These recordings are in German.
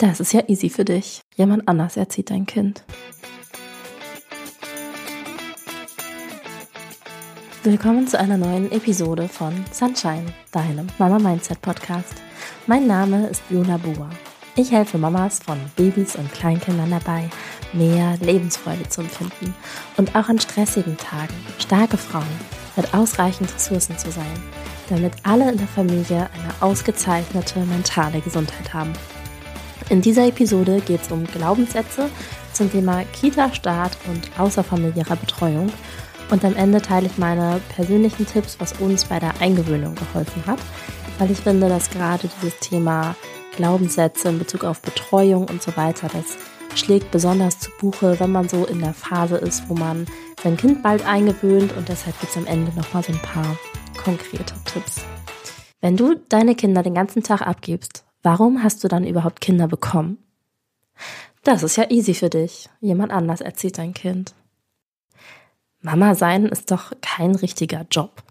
Das ist ja easy für dich. Jemand anders erzieht dein Kind. Willkommen zu einer neuen Episode von Sunshine, deinem Mama Mindset Podcast. Mein Name ist Viola Buhr. Ich helfe Mamas von Babys und Kleinkindern dabei, mehr Lebensfreude zu empfinden und auch an stressigen Tagen starke Frauen mit ausreichend Ressourcen zu sein, damit alle in der Familie eine ausgezeichnete mentale Gesundheit haben. In dieser Episode geht es um Glaubenssätze zum Thema Kita-Start und außerfamiliärer Betreuung. Und am Ende teile ich meine persönlichen Tipps, was uns bei der Eingewöhnung geholfen hat, weil ich finde, dass gerade dieses Thema Glaubenssätze in Bezug auf Betreuung und so weiter, das schlägt besonders zu Buche, wenn man so in der Phase ist, wo man sein Kind bald eingewöhnt und deshalb gibt es am Ende nochmal so ein paar konkrete Tipps. Wenn du deine Kinder den ganzen Tag abgibst, Warum hast du dann überhaupt Kinder bekommen? Das ist ja easy für dich. Jemand anders erzieht dein Kind. Mama sein ist doch kein richtiger Job.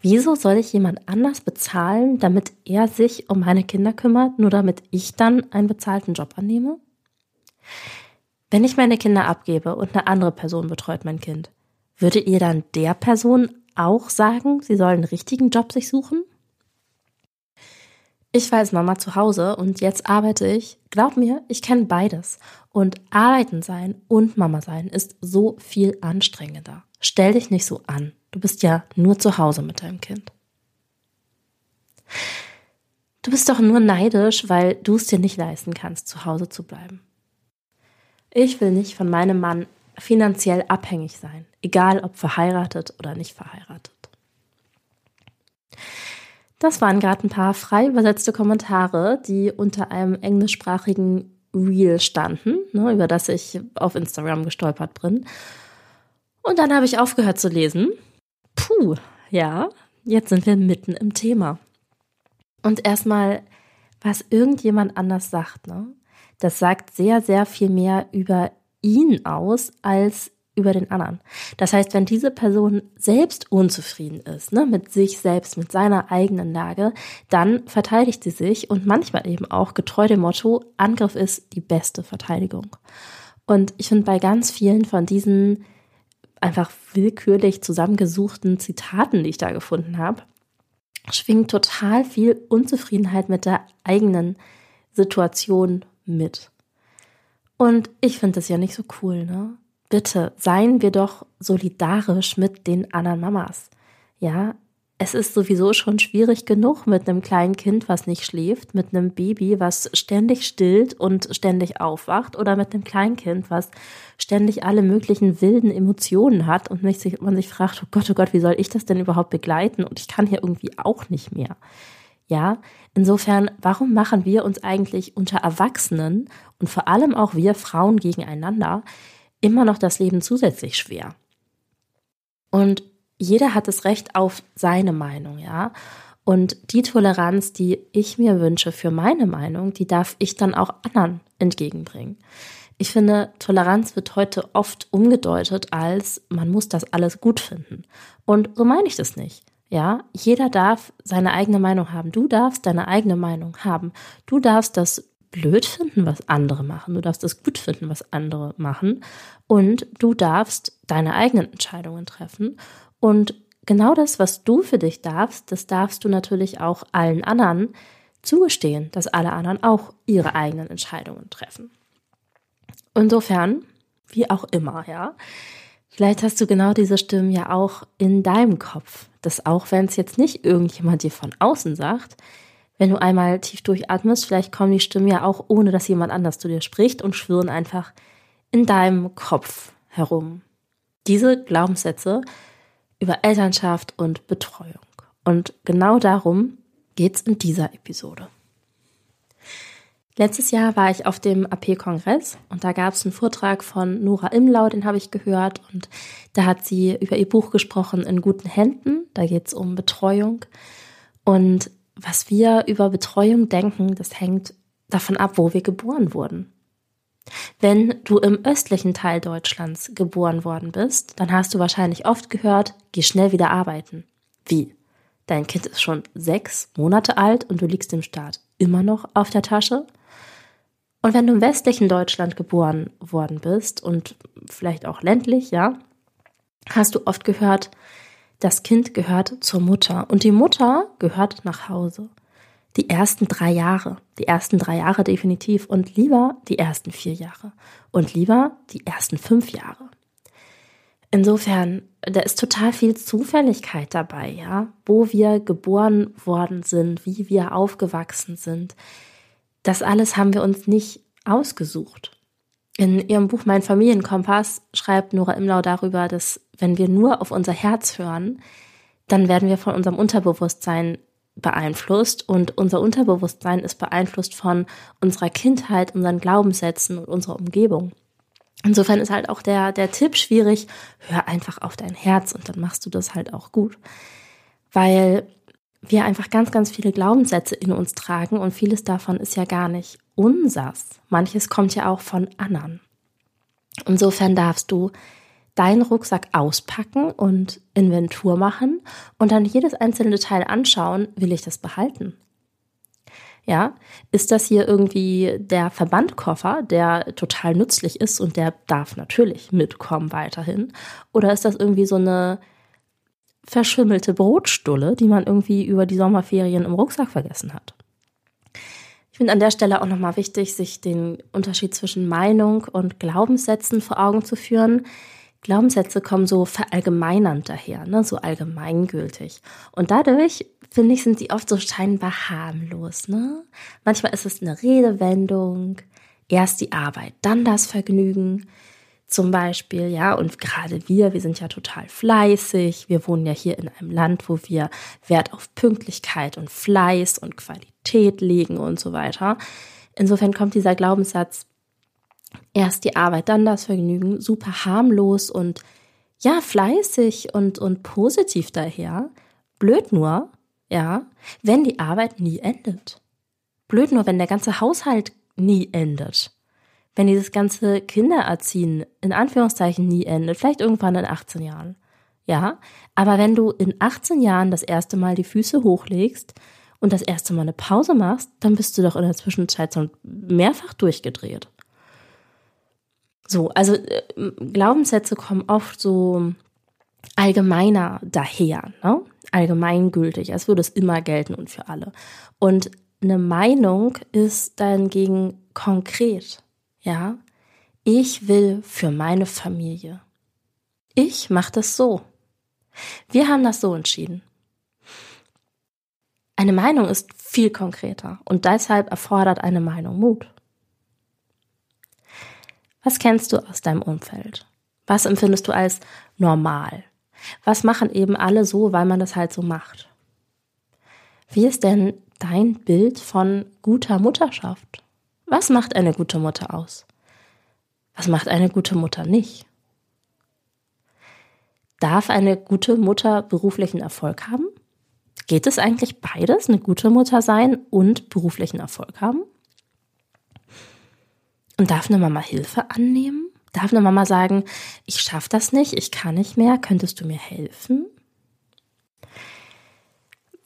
Wieso soll ich jemand anders bezahlen, damit er sich um meine Kinder kümmert, nur damit ich dann einen bezahlten Job annehme? Wenn ich meine Kinder abgebe und eine andere Person betreut mein Kind, würde ihr dann der Person auch sagen, sie soll einen richtigen Job sich suchen? Ich war als Mama zu Hause und jetzt arbeite ich. Glaub mir, ich kenne beides. Und arbeiten sein und Mama sein ist so viel anstrengender. Stell dich nicht so an. Du bist ja nur zu Hause mit deinem Kind. Du bist doch nur neidisch, weil du es dir nicht leisten kannst, zu Hause zu bleiben. Ich will nicht von meinem Mann finanziell abhängig sein, egal ob verheiratet oder nicht verheiratet. Das waren gerade ein paar frei übersetzte Kommentare, die unter einem englischsprachigen Reel standen, ne, über das ich auf Instagram gestolpert bin. Und dann habe ich aufgehört zu lesen. Puh, ja, jetzt sind wir mitten im Thema. Und erstmal, was irgendjemand anders sagt, ne, das sagt sehr, sehr viel mehr über ihn aus als über den anderen. Das heißt, wenn diese Person selbst unzufrieden ist, ne, mit sich selbst, mit seiner eigenen Lage, dann verteidigt sie sich und manchmal eben auch getreu dem Motto, Angriff ist die beste Verteidigung. Und ich finde bei ganz vielen von diesen einfach willkürlich zusammengesuchten Zitaten, die ich da gefunden habe, schwingt total viel Unzufriedenheit mit der eigenen Situation mit. Und ich finde das ja nicht so cool, ne? Bitte seien wir doch solidarisch mit den anderen Mamas. Ja, es ist sowieso schon schwierig genug mit einem kleinen Kind, was nicht schläft, mit einem Baby, was ständig stillt und ständig aufwacht oder mit einem Kleinkind, was ständig alle möglichen wilden Emotionen hat und man sich fragt, oh Gott, oh Gott, wie soll ich das denn überhaupt begleiten? Und ich kann hier irgendwie auch nicht mehr. Ja, insofern, warum machen wir uns eigentlich unter Erwachsenen und vor allem auch wir Frauen gegeneinander immer noch das Leben zusätzlich schwer. Und jeder hat das Recht auf seine Meinung, ja. Und die Toleranz, die ich mir wünsche für meine Meinung, die darf ich dann auch anderen entgegenbringen. Ich finde, Toleranz wird heute oft umgedeutet als, man muss das alles gut finden. Und so meine ich das nicht. Ja, jeder darf seine eigene Meinung haben. Du darfst deine eigene Meinung haben. Du darfst das blöd finden, was andere machen. Du darfst es gut finden, was andere machen. Und du darfst deine eigenen Entscheidungen treffen. Und genau das, was du für dich darfst, das darfst du natürlich auch allen anderen zugestehen, dass alle anderen auch ihre eigenen Entscheidungen treffen. Insofern, wie auch immer, ja. Vielleicht hast du genau diese Stimmen ja auch in deinem Kopf, dass auch wenn es jetzt nicht irgendjemand dir von außen sagt, wenn du einmal tief durchatmest, vielleicht kommen die Stimmen ja auch, ohne dass jemand anders zu dir spricht und schwirren einfach in deinem Kopf herum. Diese Glaubenssätze über Elternschaft und Betreuung. Und genau darum geht's in dieser Episode. Letztes Jahr war ich auf dem AP-Kongress und da gab es einen Vortrag von Nora Imlau, den habe ich gehört und da hat sie über ihr Buch gesprochen in guten Händen. Da geht's um Betreuung und was wir über Betreuung denken, das hängt davon ab, wo wir geboren wurden. Wenn du im östlichen Teil Deutschlands geboren worden bist, dann hast du wahrscheinlich oft gehört, geh schnell wieder arbeiten. Wie? Dein Kind ist schon sechs Monate alt und du liegst dem Staat immer noch auf der Tasche? Und wenn du im westlichen Deutschland geboren worden bist und vielleicht auch ländlich, ja, hast du oft gehört, das Kind gehört zur Mutter und die Mutter gehört nach Hause. Die ersten drei Jahre, die ersten drei Jahre definitiv und lieber die ersten vier Jahre und lieber die ersten fünf Jahre. Insofern, da ist total viel Zufälligkeit dabei, ja, wo wir geboren worden sind, wie wir aufgewachsen sind. Das alles haben wir uns nicht ausgesucht. In ihrem Buch Mein Familienkompass schreibt Nora Imlau darüber, dass wenn wir nur auf unser Herz hören, dann werden wir von unserem Unterbewusstsein beeinflusst und unser Unterbewusstsein ist beeinflusst von unserer Kindheit, unseren Glaubenssätzen und unserer Umgebung. Insofern ist halt auch der, der Tipp schwierig, hör einfach auf dein Herz und dann machst du das halt auch gut. Weil wir einfach ganz, ganz viele Glaubenssätze in uns tragen und vieles davon ist ja gar nicht unsers. Manches kommt ja auch von anderen. Insofern darfst du deinen Rucksack auspacken und Inventur machen und dann jedes einzelne Detail anschauen, will ich das behalten? Ja, ist das hier irgendwie der Verbandkoffer, der total nützlich ist und der darf natürlich mitkommen weiterhin? Oder ist das irgendwie so eine verschimmelte Brotstulle, die man irgendwie über die Sommerferien im Rucksack vergessen hat? Ich finde an der Stelle auch nochmal wichtig, sich den Unterschied zwischen Meinung und Glaubenssätzen vor Augen zu führen. Glaubenssätze kommen so verallgemeinernd daher, ne? so allgemeingültig. Und dadurch, finde ich, sind die oft so scheinbar harmlos. Ne? Manchmal ist es eine Redewendung, erst die Arbeit, dann das Vergnügen zum Beispiel, ja, und gerade wir, wir sind ja total fleißig. Wir wohnen ja hier in einem Land, wo wir Wert auf Pünktlichkeit und Fleiß und Qualität legen und so weiter. Insofern kommt dieser Glaubenssatz erst die Arbeit, dann das Vergnügen, super harmlos und ja, fleißig und, und positiv daher. Blöd nur, ja, wenn die Arbeit nie endet. Blöd nur, wenn der ganze Haushalt nie endet wenn dieses ganze Kindererziehen in Anführungszeichen nie endet, vielleicht irgendwann in 18 Jahren. Ja, aber wenn du in 18 Jahren das erste Mal die Füße hochlegst und das erste Mal eine Pause machst, dann bist du doch in der Zwischenzeit so mehrfach durchgedreht. So, also äh, Glaubenssätze kommen oft so allgemeiner daher, ne? allgemeingültig, als würde es immer gelten und für alle. Und eine Meinung ist dahingegen konkret. Ja, ich will für meine Familie. Ich mache das so. Wir haben das so entschieden. Eine Meinung ist viel konkreter und deshalb erfordert eine Meinung Mut. Was kennst du aus deinem Umfeld? Was empfindest du als normal? Was machen eben alle so, weil man das halt so macht? Wie ist denn dein Bild von guter Mutterschaft? Was macht eine gute Mutter aus? Was macht eine gute Mutter nicht? Darf eine gute Mutter beruflichen Erfolg haben? Geht es eigentlich beides, eine gute Mutter sein und beruflichen Erfolg haben? Und darf eine Mama Hilfe annehmen? Darf eine Mama sagen, ich schaffe das nicht, ich kann nicht mehr, könntest du mir helfen?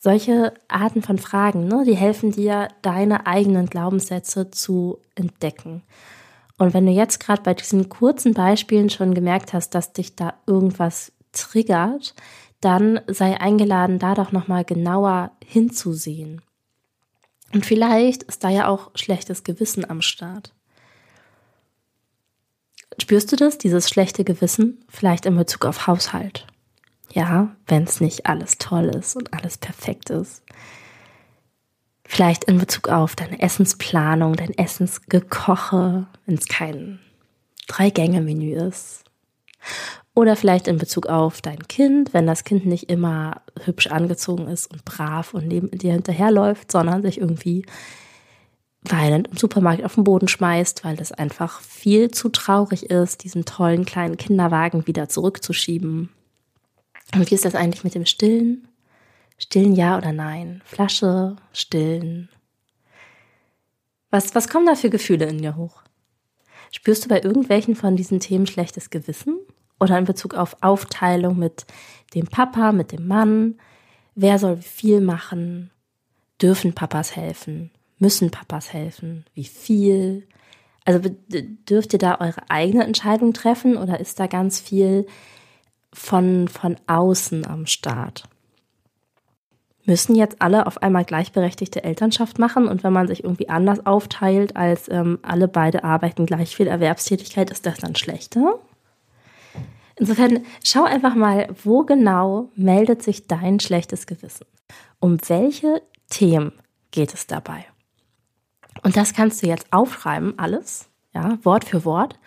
Solche Arten von Fragen, ne, die helfen dir, deine eigenen Glaubenssätze zu entdecken. Und wenn du jetzt gerade bei diesen kurzen Beispielen schon gemerkt hast, dass dich da irgendwas triggert, dann sei eingeladen, da doch nochmal genauer hinzusehen. Und vielleicht ist da ja auch schlechtes Gewissen am Start. Spürst du das, dieses schlechte Gewissen, vielleicht in Bezug auf Haushalt? Ja, wenn es nicht alles toll ist und alles perfekt ist. Vielleicht in Bezug auf deine Essensplanung, dein Essensgekoche, wenn es kein Drei-Gänge-Menü ist. Oder vielleicht in Bezug auf dein Kind, wenn das Kind nicht immer hübsch angezogen ist und brav und neben dir hinterherläuft, sondern sich irgendwie weinend im Supermarkt auf den Boden schmeißt, weil es einfach viel zu traurig ist, diesen tollen kleinen Kinderwagen wieder zurückzuschieben und wie ist das eigentlich mit dem Stillen? Stillen ja oder nein? Flasche, stillen. Was, was kommen da für Gefühle in dir hoch? Spürst du bei irgendwelchen von diesen Themen schlechtes Gewissen? Oder in Bezug auf Aufteilung mit dem Papa, mit dem Mann? Wer soll viel machen? Dürfen Papas helfen? Müssen Papas helfen? Wie viel? Also dürft ihr da eure eigene Entscheidung treffen oder ist da ganz viel von, von außen am Start? Müssen jetzt alle auf einmal gleichberechtigte Elternschaft machen und wenn man sich irgendwie anders aufteilt, als ähm, alle beide arbeiten gleich viel Erwerbstätigkeit, ist das dann schlechter? Insofern schau einfach mal, wo genau meldet sich dein schlechtes Gewissen? Um welche Themen geht es dabei? Und das kannst du jetzt aufschreiben, alles, ja, Wort für Wort.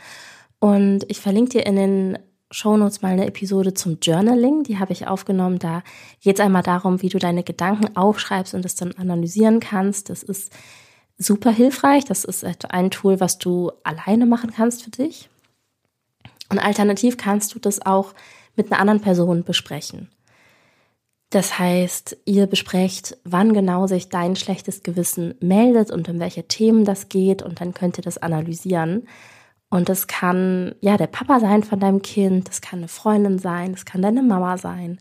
Und ich verlinke dir in den Shownotes mal eine Episode zum Journaling, die habe ich aufgenommen. Da geht es einmal darum, wie du deine Gedanken aufschreibst und es dann analysieren kannst. Das ist super hilfreich. Das ist ein Tool, was du alleine machen kannst für dich. Und alternativ kannst du das auch mit einer anderen Person besprechen. Das heißt, ihr besprecht, wann genau sich dein schlechtes Gewissen meldet und um welche Themen das geht und dann könnt ihr das analysieren. Und das kann ja der Papa sein von deinem Kind, das kann eine Freundin sein, das kann deine Mama sein.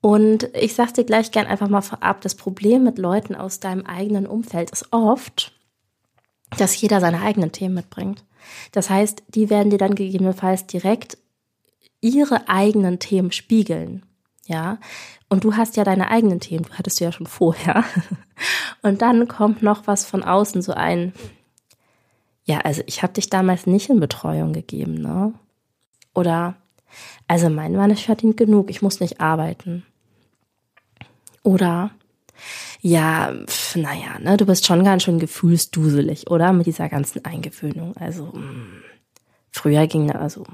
Und ich sag's dir gleich gern einfach mal vorab, das Problem mit Leuten aus deinem eigenen Umfeld ist oft, dass jeder seine eigenen Themen mitbringt. Das heißt, die werden dir dann gegebenenfalls direkt ihre eigenen Themen spiegeln. Ja, und du hast ja deine eigenen Themen, du hattest du ja schon vorher. Und dann kommt noch was von außen, so ein, ja, also ich habe dich damals nicht in Betreuung gegeben, ne? Oder, also mein Mann ist verdient genug, ich muss nicht arbeiten. Oder, ja, naja, ne, du bist schon ganz schön gefühlsduselig, oder? Mit dieser ganzen Eingewöhnung. Also, mh, mm, früher ging, also,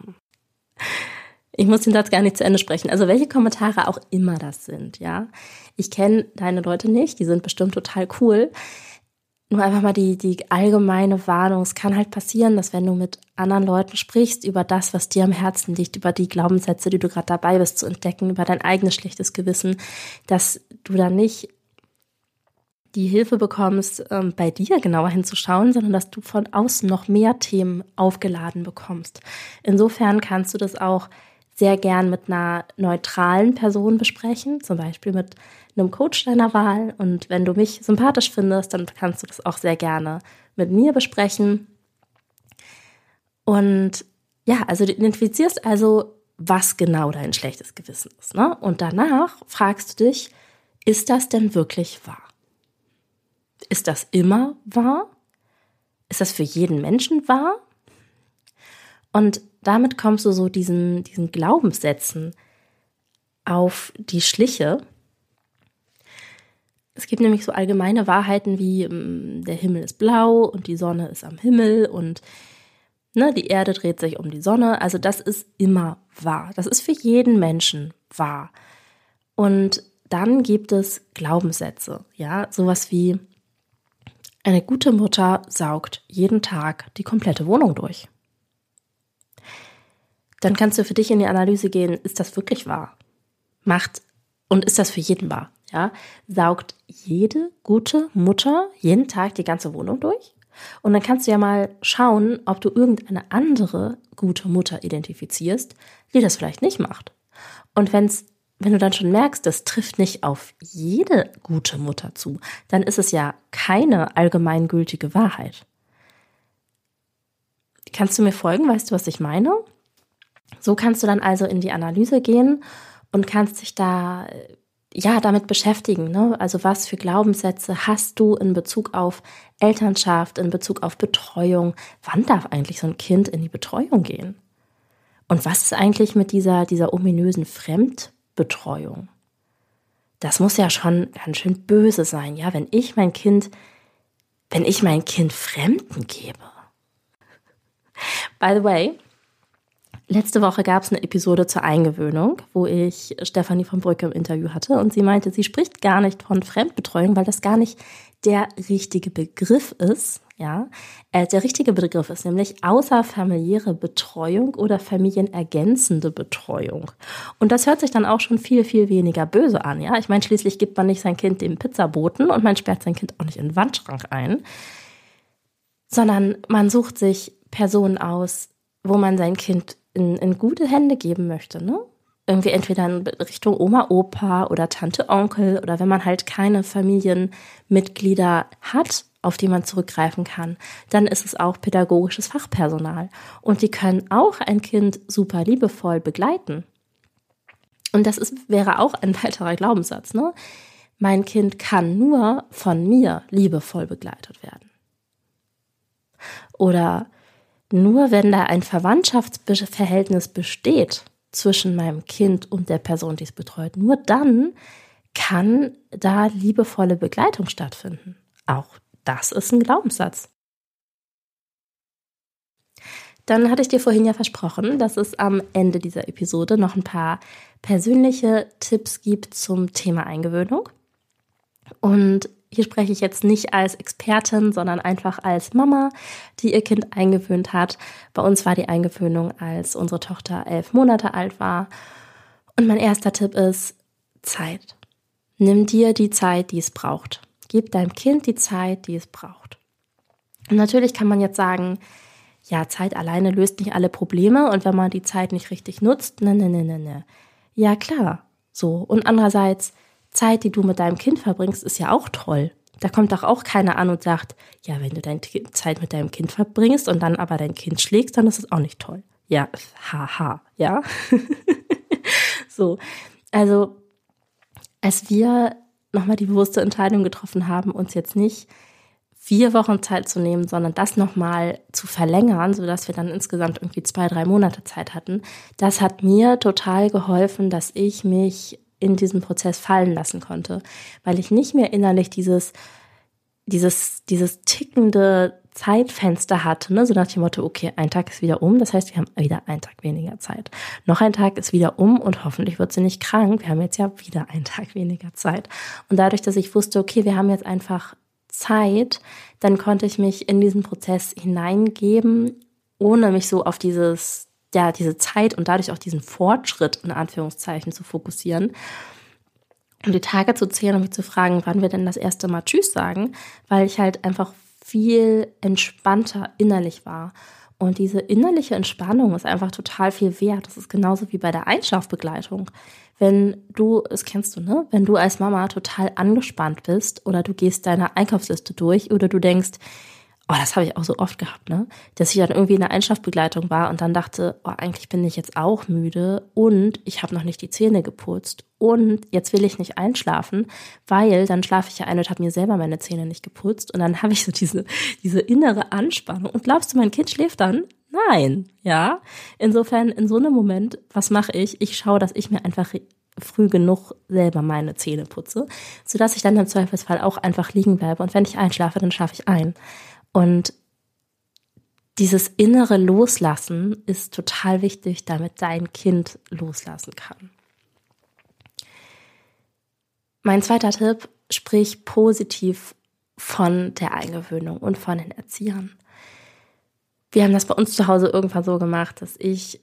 ich muss den Satz gar nicht zu Ende sprechen. Also welche Kommentare auch immer das sind, ja. Ich kenne deine Leute nicht, die sind bestimmt total cool. Nur einfach mal die, die allgemeine Warnung. Es kann halt passieren, dass wenn du mit anderen Leuten sprichst über das, was dir am Herzen liegt, über die Glaubenssätze, die du gerade dabei bist zu entdecken, über dein eigenes schlechtes Gewissen, dass du dann nicht die Hilfe bekommst, ähm, bei dir genauer hinzuschauen, sondern dass du von außen noch mehr Themen aufgeladen bekommst. Insofern kannst du das auch sehr gern mit einer neutralen Person besprechen, zum Beispiel mit einem Coach deiner Wahl. Und wenn du mich sympathisch findest, dann kannst du das auch sehr gerne mit mir besprechen. Und ja, also du identifizierst also, was genau dein schlechtes Gewissen ist. Ne? Und danach fragst du dich, ist das denn wirklich wahr? Ist das immer wahr? Ist das für jeden Menschen wahr? Und damit kommst du so diesen, diesen Glaubenssätzen auf die Schliche. Es gibt nämlich so allgemeine Wahrheiten wie mm, der Himmel ist blau und die Sonne ist am Himmel und ne, die Erde dreht sich um die Sonne. Also das ist immer wahr. Das ist für jeden Menschen wahr. Und dann gibt es Glaubenssätze, ja, sowas wie eine gute Mutter saugt jeden Tag die komplette Wohnung durch dann kannst du für dich in die Analyse gehen, ist das wirklich wahr? Macht und ist das für jeden wahr? Ja, saugt jede gute Mutter jeden Tag die ganze Wohnung durch? Und dann kannst du ja mal schauen, ob du irgendeine andere gute Mutter identifizierst, die das vielleicht nicht macht. Und wenn's, wenn du dann schon merkst, das trifft nicht auf jede gute Mutter zu, dann ist es ja keine allgemeingültige Wahrheit. Kannst du mir folgen? Weißt du, was ich meine? So kannst du dann also in die Analyse gehen und kannst dich da ja damit beschäftigen. Ne? Also was für Glaubenssätze hast du in Bezug auf Elternschaft, in Bezug auf Betreuung? Wann darf eigentlich so ein Kind in die Betreuung gehen? Und was ist eigentlich mit dieser, dieser ominösen Fremdbetreuung? Das muss ja schon ganz schön böse sein, ja, wenn ich mein Kind, wenn ich mein Kind Fremden gebe. By the way, Letzte Woche gab es eine Episode zur Eingewöhnung, wo ich Stefanie von Brücke im Interview hatte und sie meinte, sie spricht gar nicht von Fremdbetreuung, weil das gar nicht der richtige Begriff ist. Ja, äh, der richtige Begriff ist nämlich außerfamiliäre Betreuung oder familienergänzende Betreuung. Und das hört sich dann auch schon viel, viel weniger böse an. Ja, ich meine, schließlich gibt man nicht sein Kind dem Pizzaboten und man sperrt sein Kind auch nicht in den Wandschrank ein, sondern man sucht sich Personen aus, wo man sein Kind in, in gute Hände geben möchte, ne? Irgendwie entweder in Richtung Oma, Opa oder Tante, Onkel oder wenn man halt keine Familienmitglieder hat auf die man zurückgreifen kann, dann ist es auch pädagogisches Fachpersonal. Und die können auch ein Kind super liebevoll begleiten. Und das ist, wäre auch ein weiterer Glaubenssatz, ne? Mein Kind kann nur von mir liebevoll begleitet werden. Oder nur wenn da ein Verwandtschaftsverhältnis besteht zwischen meinem Kind und der Person, die es betreut, nur dann kann da liebevolle Begleitung stattfinden. Auch das ist ein Glaubenssatz. Dann hatte ich dir vorhin ja versprochen, dass es am Ende dieser Episode noch ein paar persönliche Tipps gibt zum Thema Eingewöhnung. Und hier spreche ich jetzt nicht als Expertin, sondern einfach als Mama, die ihr Kind eingewöhnt hat. Bei uns war die Eingewöhnung, als unsere Tochter elf Monate alt war. Und mein erster Tipp ist Zeit. Nimm dir die Zeit, die es braucht. Gib deinem Kind die Zeit, die es braucht. Und natürlich kann man jetzt sagen, ja, Zeit alleine löst nicht alle Probleme und wenn man die Zeit nicht richtig nutzt, ne, ne, ne, ne, ne. Ja, klar. So. Und andererseits, Zeit, die du mit deinem Kind verbringst, ist ja auch toll. Da kommt doch auch keiner an und sagt, ja, wenn du deine Zeit mit deinem Kind verbringst und dann aber dein Kind schlägst, dann ist es auch nicht toll. Ja, haha, ja. so. Also als wir nochmal die bewusste Entscheidung getroffen haben, uns jetzt nicht vier Wochen Zeit zu nehmen, sondern das nochmal zu verlängern, sodass wir dann insgesamt irgendwie zwei, drei Monate Zeit hatten, das hat mir total geholfen, dass ich mich in diesen Prozess fallen lassen konnte, weil ich nicht mehr innerlich dieses, dieses, dieses tickende Zeitfenster hatte, ne? so nach dem Motto, okay, ein Tag ist wieder um, das heißt, wir haben wieder einen Tag weniger Zeit. Noch ein Tag ist wieder um und hoffentlich wird sie nicht krank. Wir haben jetzt ja wieder einen Tag weniger Zeit. Und dadurch, dass ich wusste, okay, wir haben jetzt einfach Zeit, dann konnte ich mich in diesen Prozess hineingeben, ohne mich so auf dieses, ja, diese Zeit und dadurch auch diesen Fortschritt in Anführungszeichen zu fokussieren und die Tage zu zählen und mich zu fragen, wann wir denn das erste Mal Tschüss sagen, weil ich halt einfach viel entspannter innerlich war. Und diese innerliche Entspannung ist einfach total viel wert. Das ist genauso wie bei der Einschlafbegleitung. Wenn du, das kennst du, ne? Wenn du als Mama total angespannt bist oder du gehst deine Einkaufsliste durch oder du denkst, Oh, das habe ich auch so oft gehabt, ne? Dass ich dann irgendwie in der Einschlafbegleitung war und dann dachte, oh, eigentlich bin ich jetzt auch müde und ich habe noch nicht die Zähne geputzt und jetzt will ich nicht einschlafen, weil dann schlafe ich ja ein und habe mir selber meine Zähne nicht geputzt und dann habe ich so diese diese innere Anspannung. Und glaubst du, mein Kind schläft dann? Nein, ja. Insofern in so einem Moment, was mache ich? Ich schaue, dass ich mir einfach früh genug selber meine Zähne putze, sodass ich dann im Zweifelsfall auch einfach liegen bleibe und wenn ich einschlafe, dann schlafe ich ein. Und dieses innere Loslassen ist total wichtig, damit dein Kind loslassen kann. Mein zweiter Tipp, sprich positiv von der Eingewöhnung und von den Erziehern. Wir haben das bei uns zu Hause irgendwann so gemacht, dass ich,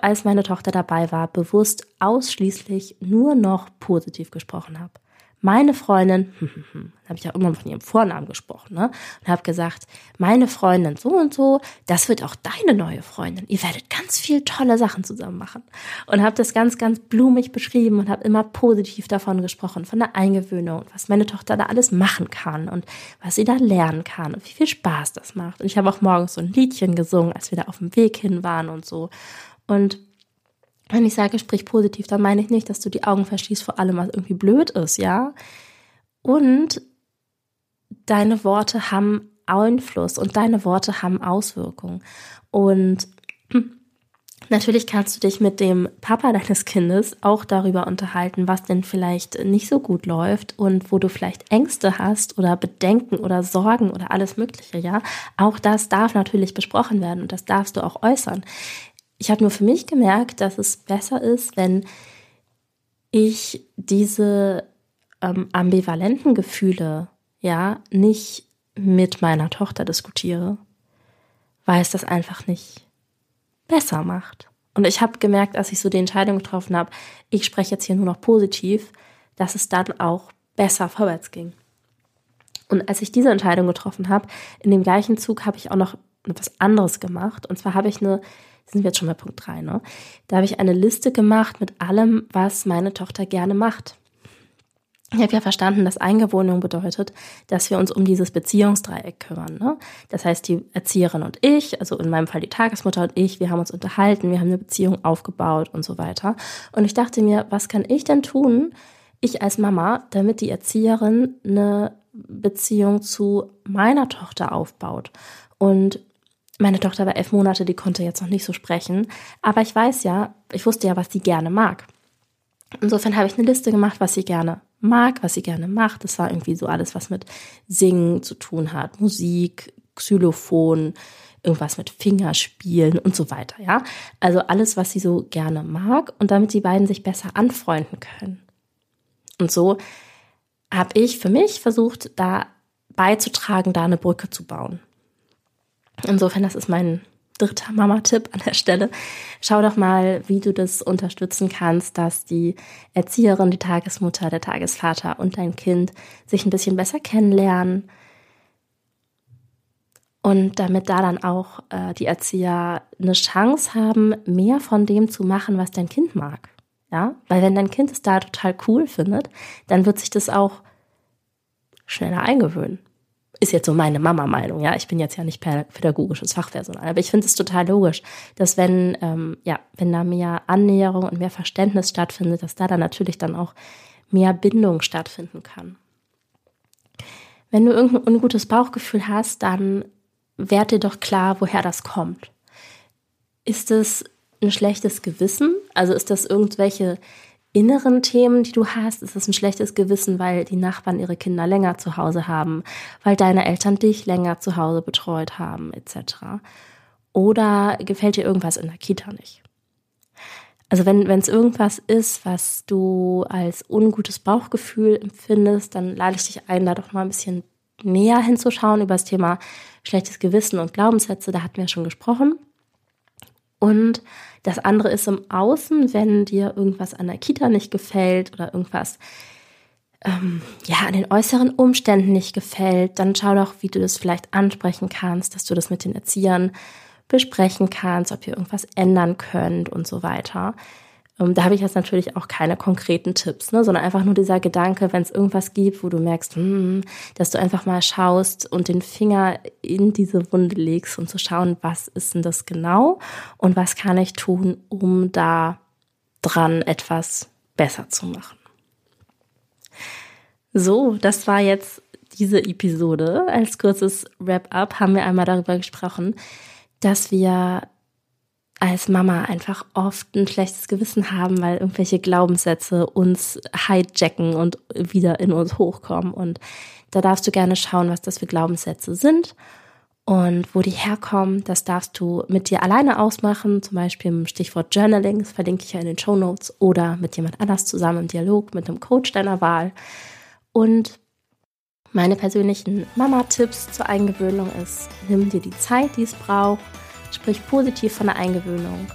als meine Tochter dabei war, bewusst ausschließlich nur noch positiv gesprochen habe meine Freundin, habe ich ja immer von ihrem Vornamen gesprochen, ne? Und habe gesagt, meine Freundin so und so, das wird auch deine neue Freundin. Ihr werdet ganz viel tolle Sachen zusammen machen. Und habe das ganz, ganz blumig beschrieben und habe immer positiv davon gesprochen, von der Eingewöhnung und was meine Tochter da alles machen kann und was sie da lernen kann und wie viel Spaß das macht. Und ich habe auch morgens so ein Liedchen gesungen, als wir da auf dem Weg hin waren und so. Und wenn ich sage, sprich positiv, dann meine ich nicht, dass du die Augen verschließt vor allem, was irgendwie blöd ist, ja. Und deine Worte haben Einfluss und deine Worte haben Auswirkungen. Und natürlich kannst du dich mit dem Papa deines Kindes auch darüber unterhalten, was denn vielleicht nicht so gut läuft und wo du vielleicht Ängste hast oder Bedenken oder Sorgen oder alles Mögliche, ja. Auch das darf natürlich besprochen werden und das darfst du auch äußern. Ich habe nur für mich gemerkt, dass es besser ist, wenn ich diese ähm, ambivalenten Gefühle ja nicht mit meiner Tochter diskutiere, weil es das einfach nicht besser macht. Und ich habe gemerkt, als ich so die Entscheidung getroffen habe, ich spreche jetzt hier nur noch positiv, dass es dann auch besser vorwärts ging. Und als ich diese Entscheidung getroffen habe, in dem gleichen Zug habe ich auch noch etwas anderes gemacht. Und zwar habe ich eine sind wir jetzt schon bei Punkt 3, ne? Da habe ich eine Liste gemacht mit allem, was meine Tochter gerne macht. Ich habe ja verstanden, dass Eingewöhnung bedeutet, dass wir uns um dieses Beziehungsdreieck kümmern. Ne? Das heißt, die Erzieherin und ich, also in meinem Fall die Tagesmutter und ich, wir haben uns unterhalten, wir haben eine Beziehung aufgebaut und so weiter. Und ich dachte mir, was kann ich denn tun, ich als Mama, damit die Erzieherin eine Beziehung zu meiner Tochter aufbaut? Und meine Tochter war elf Monate, die konnte jetzt noch nicht so sprechen. Aber ich weiß ja, ich wusste ja, was sie gerne mag. Insofern habe ich eine Liste gemacht, was sie gerne mag, was sie gerne macht. Das war irgendwie so alles, was mit Singen zu tun hat, Musik, Xylophon, irgendwas mit Fingerspielen und so weiter, ja. Also alles, was sie so gerne mag und damit die beiden sich besser anfreunden können. Und so habe ich für mich versucht, da beizutragen, da eine Brücke zu bauen. Insofern, das ist mein dritter Mama-Tipp an der Stelle. Schau doch mal, wie du das unterstützen kannst, dass die Erzieherin, die Tagesmutter, der Tagesvater und dein Kind sich ein bisschen besser kennenlernen. Und damit da dann auch äh, die Erzieher eine Chance haben, mehr von dem zu machen, was dein Kind mag. Ja, weil wenn dein Kind es da total cool findet, dann wird sich das auch schneller eingewöhnen ist jetzt so meine Mama-Meinung, ja. Ich bin jetzt ja nicht pädagogisches Fachpersonal, aber ich finde es total logisch, dass wenn, ähm, ja, wenn da mehr Annäherung und mehr Verständnis stattfindet, dass da dann natürlich dann auch mehr Bindung stattfinden kann. Wenn du irgendein ungutes Bauchgefühl hast, dann werd dir doch klar, woher das kommt. Ist es ein schlechtes Gewissen? Also ist das irgendwelche inneren Themen, die du hast? Ist es ein schlechtes Gewissen, weil die Nachbarn ihre Kinder länger zu Hause haben, weil deine Eltern dich länger zu Hause betreut haben, etc. Oder gefällt dir irgendwas in der Kita nicht? Also wenn es irgendwas ist, was du als ungutes Bauchgefühl empfindest, dann lade ich dich ein, da doch mal ein bisschen näher hinzuschauen über das Thema schlechtes Gewissen und Glaubenssätze. Da hatten wir schon gesprochen. Und das andere ist im Außen, wenn dir irgendwas an der Kita nicht gefällt oder irgendwas ähm, ja an den äußeren Umständen nicht gefällt, dann schau doch, wie du das vielleicht ansprechen kannst, dass du das mit den Erziehern besprechen kannst, ob ihr irgendwas ändern könnt und so weiter. Ähm, da habe ich jetzt natürlich auch keine konkreten Tipps, ne, sondern einfach nur dieser Gedanke, wenn es irgendwas gibt, wo du merkst, hm, dass du einfach mal schaust und den Finger in diese Wunde legst und zu schauen, was ist denn das genau und was kann ich tun, um da dran etwas besser zu machen. So, das war jetzt diese Episode. Als kurzes Wrap-up haben wir einmal darüber gesprochen, dass wir als Mama einfach oft ein schlechtes Gewissen haben, weil irgendwelche Glaubenssätze uns hijacken und wieder in uns hochkommen. Und da darfst du gerne schauen, was das für Glaubenssätze sind und wo die herkommen. Das darfst du mit dir alleine ausmachen, zum Beispiel im Stichwort Journaling, das verlinke ich ja in den Show Notes, oder mit jemand anders zusammen im Dialog, mit einem Coach deiner Wahl. Und meine persönlichen Mama-Tipps zur Eingewöhnung ist, nimm dir die Zeit, die es braucht Sprich positiv von der Eingewöhnung.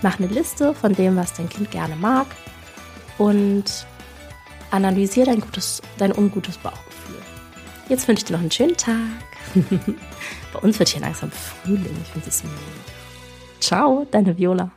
Mach eine Liste von dem, was dein Kind gerne mag und analysiere dein, gutes, dein ungutes Bauchgefühl. Jetzt wünsche ich dir noch einen schönen Tag. Bei uns wird hier langsam Frühling. Ich finde es mega. Ciao, deine Viola.